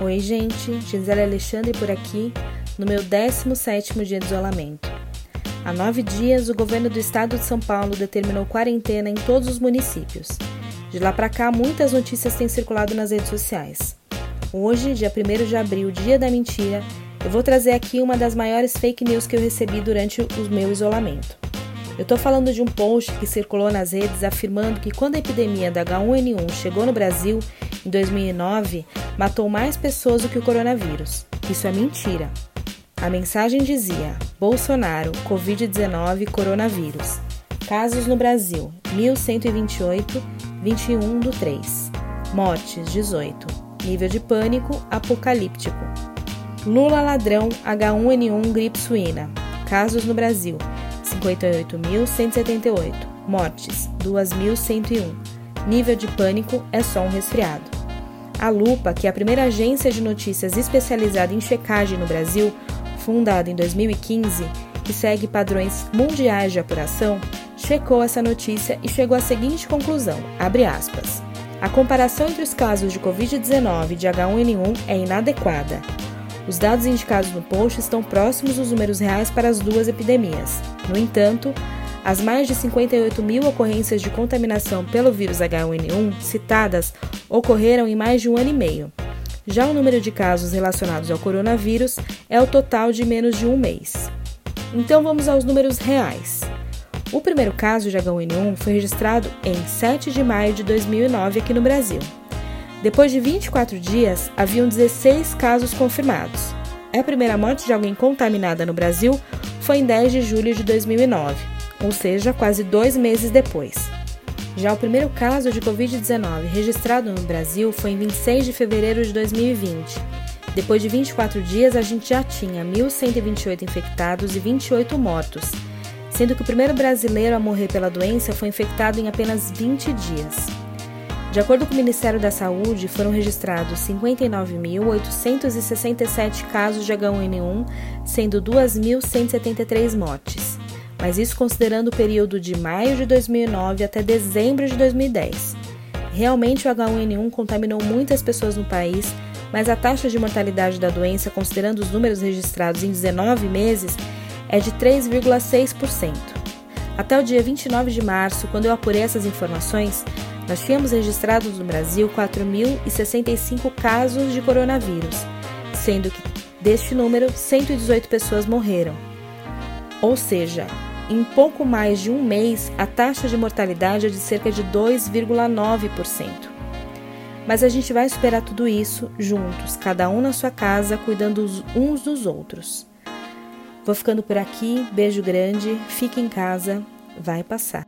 Oi, gente, Gisele Alexandre por aqui, no meu 17º dia de isolamento. Há nove dias, o governo do estado de São Paulo determinou quarentena em todos os municípios. De lá para cá, muitas notícias têm circulado nas redes sociais. Hoje, dia 1 de abril, dia da mentira, eu vou trazer aqui uma das maiores fake news que eu recebi durante o meu isolamento. Eu estou falando de um post que circulou nas redes afirmando que quando a epidemia da H1N1 chegou no Brasil, em 2009, matou mais pessoas do que o coronavírus. Isso é mentira. A mensagem dizia: Bolsonaro, Covid-19, coronavírus. Casos no Brasil: 1128, 21 do 3. Mortes: 18. Nível de pânico: apocalíptico. Lula ladrão, H1N1, gripe suína. Casos no Brasil: 58.178. Mortes: 2.101. Nível de pânico é só um resfriado. A Lupa, que é a primeira agência de notícias especializada em checagem no Brasil, fundada em 2015, que segue padrões mundiais de apuração, checou essa notícia e chegou à seguinte conclusão: aspas, A comparação entre os casos de Covid-19 e de H1N1 é inadequada. Os dados indicados no post estão próximos dos números reais para as duas epidemias. No entanto, as mais de 58 mil ocorrências de contaminação pelo vírus H1N1 citadas ocorreram em mais de um ano e meio. Já o número de casos relacionados ao coronavírus é o total de menos de um mês. Então vamos aos números reais. O primeiro caso de H1N1 foi registrado em 7 de maio de 2009 aqui no Brasil. Depois de 24 dias, haviam 16 casos confirmados. A primeira morte de alguém contaminada no Brasil foi em 10 de julho de 2009, ou seja, quase dois meses depois. Já o primeiro caso de Covid-19 registrado no Brasil foi em 26 de fevereiro de 2020. Depois de 24 dias, a gente já tinha 1.128 infectados e 28 mortos, sendo que o primeiro brasileiro a morrer pela doença foi infectado em apenas 20 dias. De acordo com o Ministério da Saúde, foram registrados 59.867 casos de H1N1, sendo 2.173 mortes mas isso considerando o período de maio de 2009 até dezembro de 2010. Realmente o H1N1 contaminou muitas pessoas no país, mas a taxa de mortalidade da doença, considerando os números registrados em 19 meses, é de 3,6%. Até o dia 29 de março, quando eu apurei essas informações, nós tínhamos registrados no Brasil 4.065 casos de coronavírus, sendo que deste número, 118 pessoas morreram. Ou seja, em pouco mais de um mês, a taxa de mortalidade é de cerca de 2,9%. Mas a gente vai esperar tudo isso juntos, cada um na sua casa, cuidando uns dos outros. Vou ficando por aqui, beijo grande, fique em casa, vai passar.